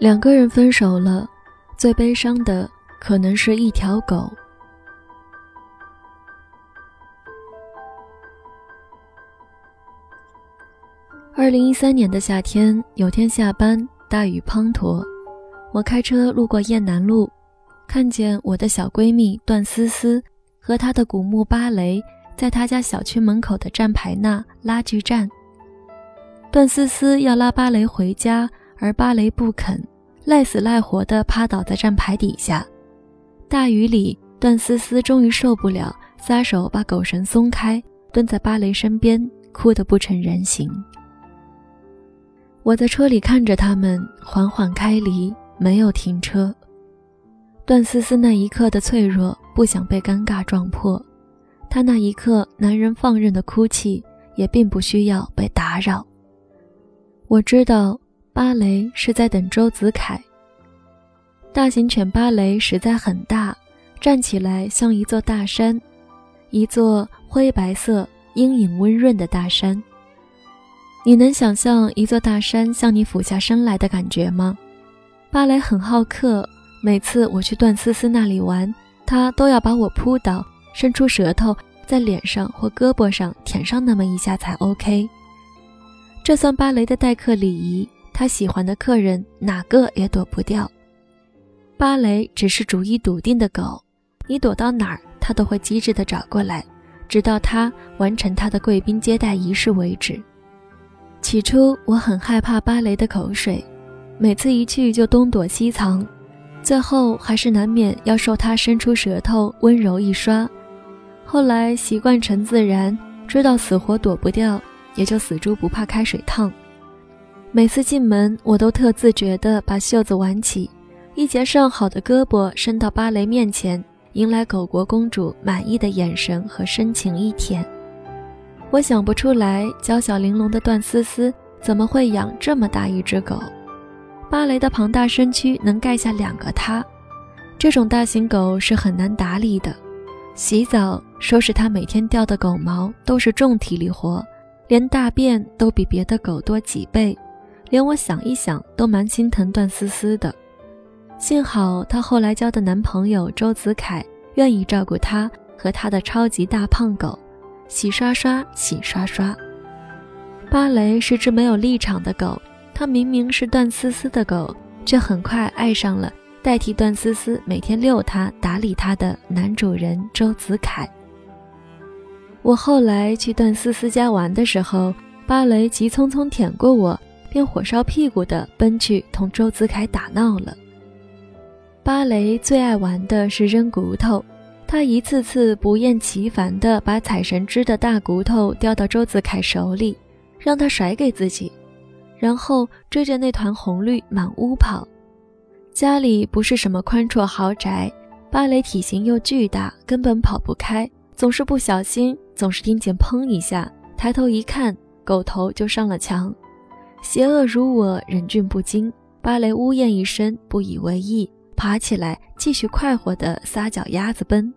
两个人分手了，最悲伤的可能是一条狗。二零一三年的夏天，有天下班，大雨滂沱，我开车路过雁南路，看见我的小闺蜜段思思和她的古墓芭蕾在她家小区门口的站牌那拉锯战。段思思要拉芭蕾回家，而芭蕾不肯。赖死赖活地趴倒在站牌底下，大雨里，段思思终于受不了，撒手把狗绳松开，蹲在芭蕾身边，哭得不成人形。我在车里看着他们缓缓开离，没有停车。段思思那一刻的脆弱，不想被尴尬撞破；她那一刻男人放任的哭泣，也并不需要被打扰。我知道。芭蕾是在等周子凯。大型犬芭蕾实在很大，站起来像一座大山，一座灰白色、阴影温润的大山。你能想象一座大山向你俯下身来的感觉吗？芭蕾很好客，每次我去段思思那里玩，它都要把我扑倒，伸出舌头在脸上或胳膊上舔上那么一下才 OK。这算芭蕾的待客礼仪。他喜欢的客人哪个也躲不掉。芭蕾只是主意笃定的狗，你躲到哪儿，它都会机智地找过来，直到他完成他的贵宾接待仪式为止。起初我很害怕芭蕾的口水，每次一去就东躲西藏，最后还是难免要受它伸出舌头温柔一刷。后来习惯成自然，知道死活躲不掉，也就死猪不怕开水烫。每次进门，我都特自觉地把袖子挽起，一截上好的胳膊伸到芭蕾面前，迎来狗国公主满意的眼神和深情一舔。我想不出来，娇小玲珑的段思思怎么会养这么大一只狗？芭蕾的庞大身躯能盖下两个它。这种大型狗是很难打理的，洗澡、收拾它每天掉的狗毛都是重体力活，连大便都比别的狗多几倍。连我想一想都蛮心疼段思思的，幸好她后来交的男朋友周子凯愿意照顾她和她的超级大胖狗，洗刷刷，洗刷刷。芭蕾是只没有立场的狗，它明明是段思思的狗，却很快爱上了代替段思思每天遛它、打理它的男主人周子凯。我后来去段思思家玩的时候，芭蕾急匆匆舔过我。便火烧屁股的奔去同周子凯打闹了。芭蕾最爱玩的是扔骨头，他一次次不厌其烦地把彩绳织的大骨头叼到周子凯手里，让他甩给自己，然后追着那团红绿满屋跑。家里不是什么宽绰豪宅，芭蕾体型又巨大，根本跑不开，总是不小心，总是听见砰一下，抬头一看，狗头就上了墙。邪恶如我，忍俊不禁。芭蕾呜咽一声，不以为意，爬起来继续快活地撒脚丫子奔。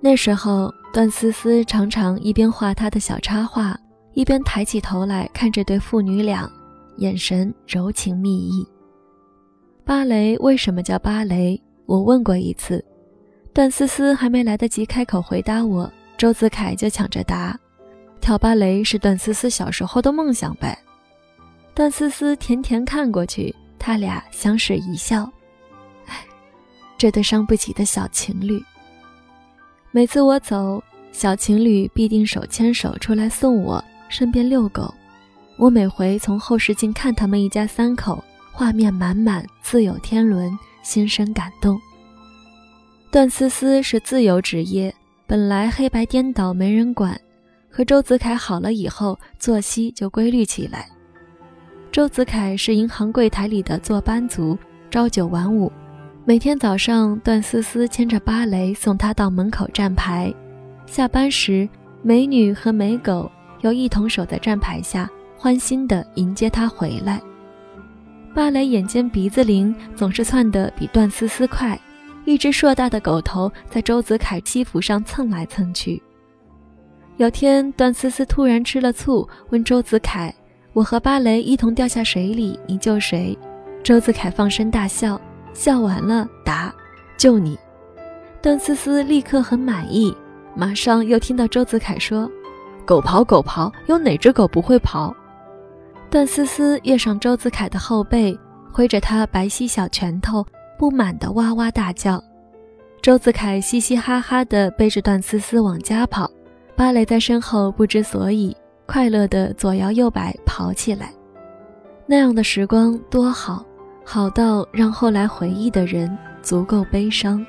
那时候，段思思常常一边画她的小插画，一边抬起头来看这对父女俩，眼神柔情蜜意。芭蕾为什么叫芭蕾？我问过一次，段思思还没来得及开口回答我，周子凯就抢着答：跳芭蕾是段思思小时候的梦想呗。段思思甜甜看过去，他俩相视一笑。唉，这对伤不起的小情侣。每次我走，小情侣必定手牵手出来送我，顺便遛狗。我每回从后视镜看他们一家三口，画面满满，自有天伦，心生感动。段思思是自由职业，本来黑白颠倒没人管，和周子凯好了以后，作息就规律起来。周子凯是银行柜台里的坐班族，朝九晚五。每天早上，段思思牵着芭蕾送他到门口站牌。下班时，美女和美狗又一同守在站牌下，欢欣地迎接他回来。芭蕾眼尖鼻子灵，总是窜得比段思思快。一只硕大的狗头在周子凯西服上蹭来蹭去。有天，段思思突然吃了醋，问周子凯。我和芭蕾一同掉下水里，你救谁？周子凯放声大笑，笑完了答：“救你。”段思思立刻很满意，马上又听到周子凯说：“狗刨狗刨，有哪只狗不会刨？”段思思跃上周子凯的后背，挥着他白皙小拳头，不满地哇哇大叫。周子凯嘻嘻哈哈地背着段思思往家跑，芭蕾在身后不知所以，快乐的左摇右摆跑起来。那样的时光多好，好到让后来回忆的人足够悲伤。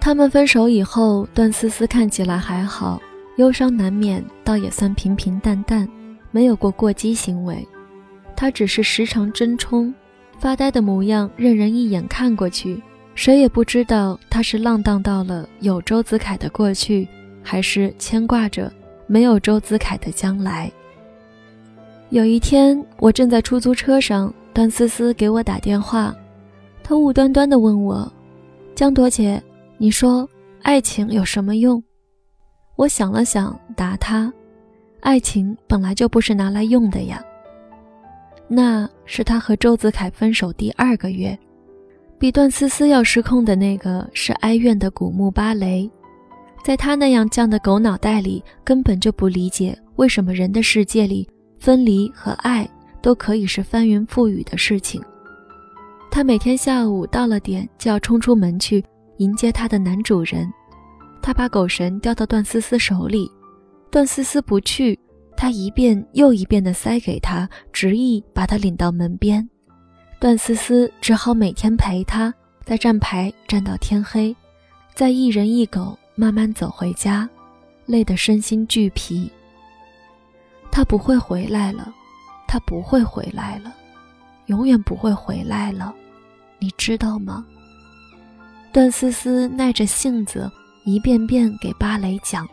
他们分手以后，段思思看起来还好，忧伤难免，倒也算平平淡淡，没有过过激行为。他只是时常争冲，发呆的模样，任人一眼看过去。谁也不知道他是浪荡到了有周子凯的过去，还是牵挂着没有周子凯的将来。有一天，我正在出租车上，段思思给我打电话，她无端端地问我：“江朵姐，你说爱情有什么用？”我想了想，答她：“爱情本来就不是拿来用的呀。”那是他和周子凯分手第二个月。比段思思要失控的那个是哀怨的古墓芭蕾，在他那样犟的狗脑袋里，根本就不理解为什么人的世界里分离和爱都可以是翻云覆雨的事情。他每天下午到了点就要冲出门去迎接他的男主人，他把狗绳叼到段思思手里，段思思不去，他一遍又一遍地塞给他，执意把他领到门边。段思思只好每天陪他，在站牌站到天黑，再一人一狗慢慢走回家，累得身心俱疲。他不会回来了，他不会回来了，永远不会回来了，你知道吗？段思思耐着性子一遍遍给芭蕾讲，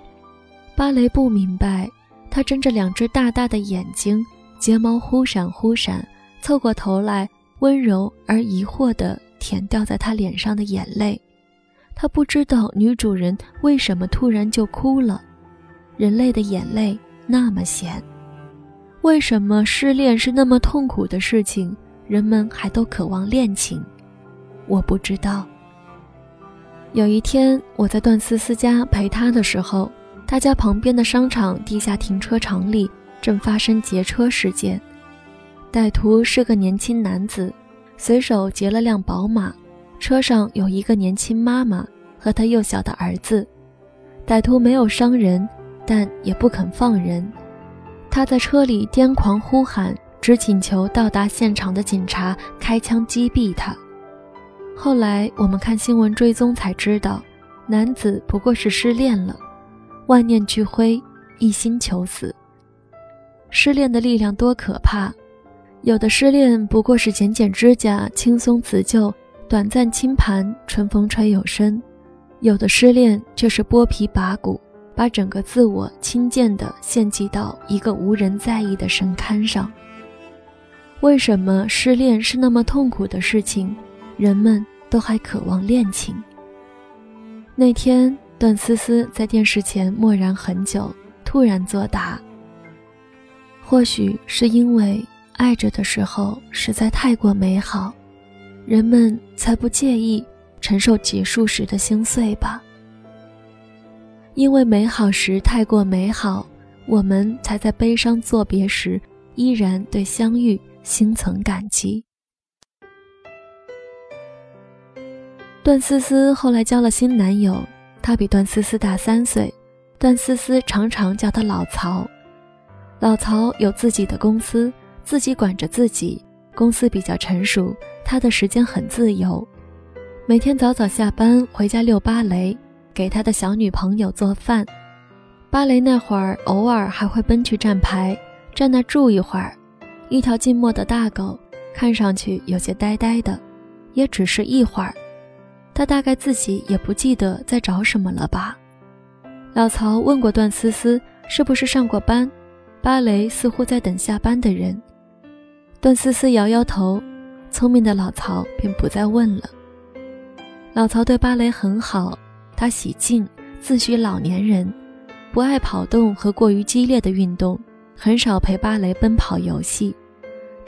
芭蕾不明白，他睁着两只大大的眼睛，睫毛忽闪忽闪，凑过头来。温柔而疑惑地舔掉在他脸上的眼泪，他不知道女主人为什么突然就哭了。人类的眼泪那么咸，为什么失恋是那么痛苦的事情，人们还都渴望恋情？我不知道。有一天，我在段思思家陪她的时候，她家旁边的商场地下停车场里正发生劫车事件。歹徒是个年轻男子，随手劫了辆宝马，车上有一个年轻妈妈和她幼小的儿子。歹徒没有伤人，但也不肯放人。他在车里癫狂呼喊，只请求到达现场的警察开枪击毙他。后来我们看新闻追踪才知道，男子不过是失恋了，万念俱灰，一心求死。失恋的力量多可怕！有的失恋不过是剪剪指甲、轻松辞旧、短暂轻盘、春风吹又生；有的失恋却是剥皮拔骨，把整个自我轻贱地献祭到一个无人在意的神龛上。为什么失恋是那么痛苦的事情，人们都还渴望恋情？那天，段思思在电视前默然很久，突然作答：“或许是因为……”爱着的时候实在太过美好，人们才不介意承受结束时的心碎吧。因为美好时太过美好，我们才在悲伤作别时依然对相遇心存感激。段思思后来交了新男友，他比段思思大三岁，段思思常常叫他老曹。老曹有自己的公司。自己管着自己，公司比较成熟，他的时间很自由，每天早早下班回家遛芭蕾，给他的小女朋友做饭。芭蕾那会儿，偶尔还会奔去站牌，站那住一会儿。一条静默的大狗，看上去有些呆呆的，也只是一会儿。他大概自己也不记得在找什么了吧。老曹问过段思思，是不是上过班？芭蕾似乎在等下班的人。段思思摇摇头，聪明的老曹便不再问了。老曹对芭蕾很好，他喜静，自诩老年人，不爱跑动和过于激烈的运动，很少陪芭蕾奔跑游戏。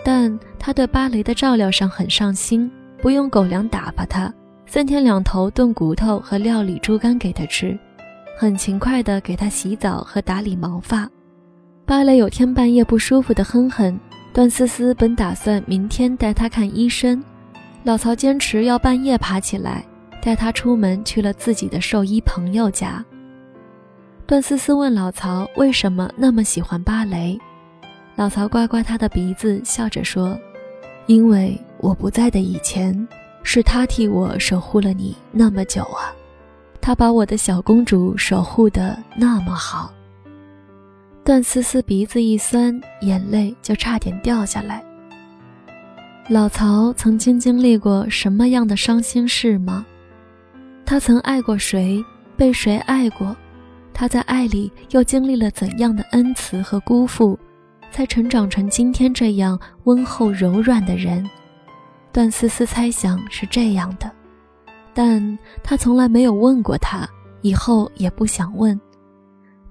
但他对芭蕾的照料上很上心，不用狗粮打发他，三天两头炖骨头和料理猪肝给他吃，很勤快地给他洗澡和打理毛发。芭蕾有天半夜不舒服的哼哼，段思思本打算明天带他看医生，老曹坚持要半夜爬起来带他出门去了自己的兽医朋友家。段思思问老曹为什么那么喜欢芭蕾。老曹刮刮他的鼻子，笑着说：“因为我不在的以前，是他替我守护了你那么久啊，他把我的小公主守护的那么好。”段思思鼻子一酸，眼泪就差点掉下来。老曹曾经经历过什么样的伤心事吗？他曾爱过谁？被谁爱过？他在爱里又经历了怎样的恩慈和辜负？才成长成今天这样温厚柔软的人，段思思猜想是这样的，但他从来没有问过他，以后也不想问。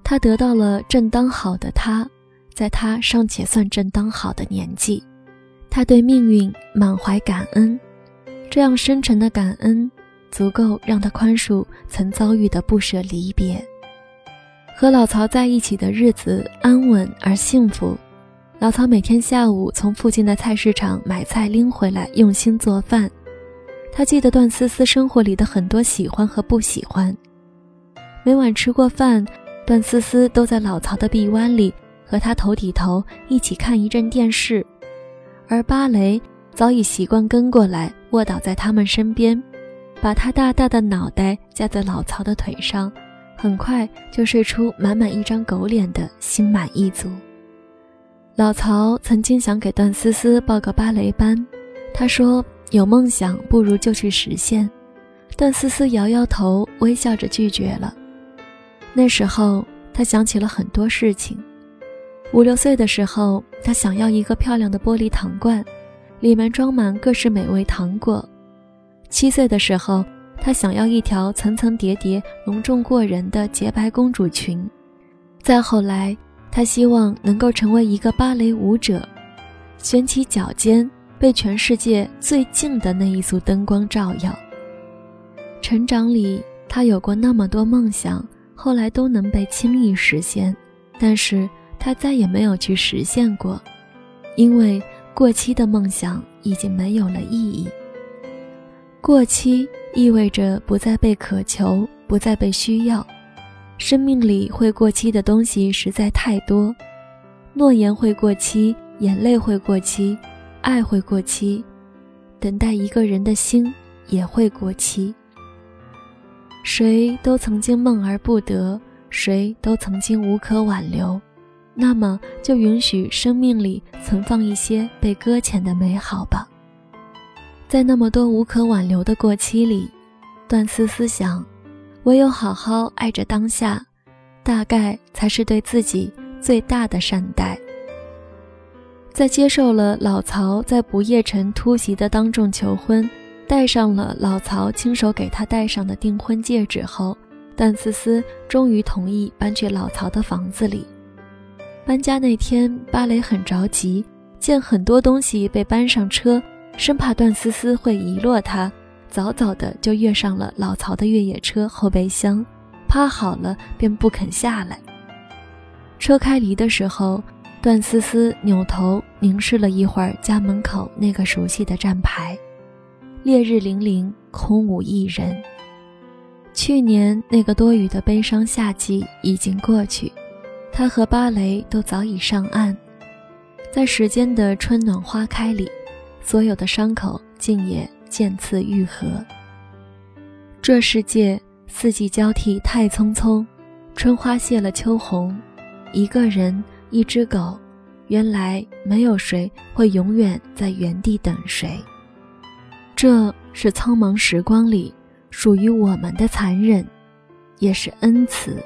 他得到了正当好的他，在他尚且算正当好的年纪，他对命运满怀感恩，这样深沉的感恩，足够让他宽恕曾遭遇的不舍离别。和老曹在一起的日子安稳而幸福。老曹每天下午从附近的菜市场买菜拎回来，用心做饭。他记得段思思生活里的很多喜欢和不喜欢。每晚吃过饭，段思思都在老曹的臂弯里和他头抵头一起看一阵电视，而芭蕾早已习惯跟过来卧倒在他们身边，把他大大的脑袋架在老曹的腿上，很快就睡出满满一张狗脸的心满意足。老曹曾经想给段思思报个芭蕾班，他说：“有梦想不如就去实现。”段思思摇摇头，微笑着拒绝了。那时候，他想起了很多事情。五六岁的时候，他想要一个漂亮的玻璃糖罐，里面装满各式美味糖果。七岁的时候，他想要一条层层叠叠、隆重过人的洁白公主裙。再后来，他希望能够成为一个芭蕾舞者，悬起脚尖，被全世界最近的那一束灯光照耀。成长里，他有过那么多梦想，后来都能被轻易实现，但是他再也没有去实现过，因为过期的梦想已经没有了意义。过期意味着不再被渴求，不再被需要。生命里会过期的东西实在太多，诺言会过期，眼泪会过期，爱会过期，等待一个人的心也会过期。谁都曾经梦而不得，谁都曾经无可挽留，那么就允许生命里存放一些被搁浅的美好吧。在那么多无可挽留的过期里，段思思想。唯有好好爱着当下，大概才是对自己最大的善待。在接受了老曹在不夜城突袭的当众求婚，戴上了老曹亲手给他戴上的订婚戒指后，段思思终于同意搬去老曹的房子里。搬家那天，芭蕾很着急，见很多东西被搬上车，生怕段思思会遗落它。早早的就跃上了老曹的越野车后备箱，趴好了便不肯下来。车开离的时候，段思思扭头凝视了一会儿家门口那个熟悉的站牌，烈日凛凛，空无一人。去年那个多雨的悲伤夏季已经过去，他和芭蕾都早已上岸，在时间的春暖花开里，所有的伤口竟也。渐次愈合。这世界四季交替太匆匆，春花谢了秋红。一个人，一只狗，原来没有谁会永远在原地等谁。这是苍茫时光里属于我们的残忍，也是恩慈。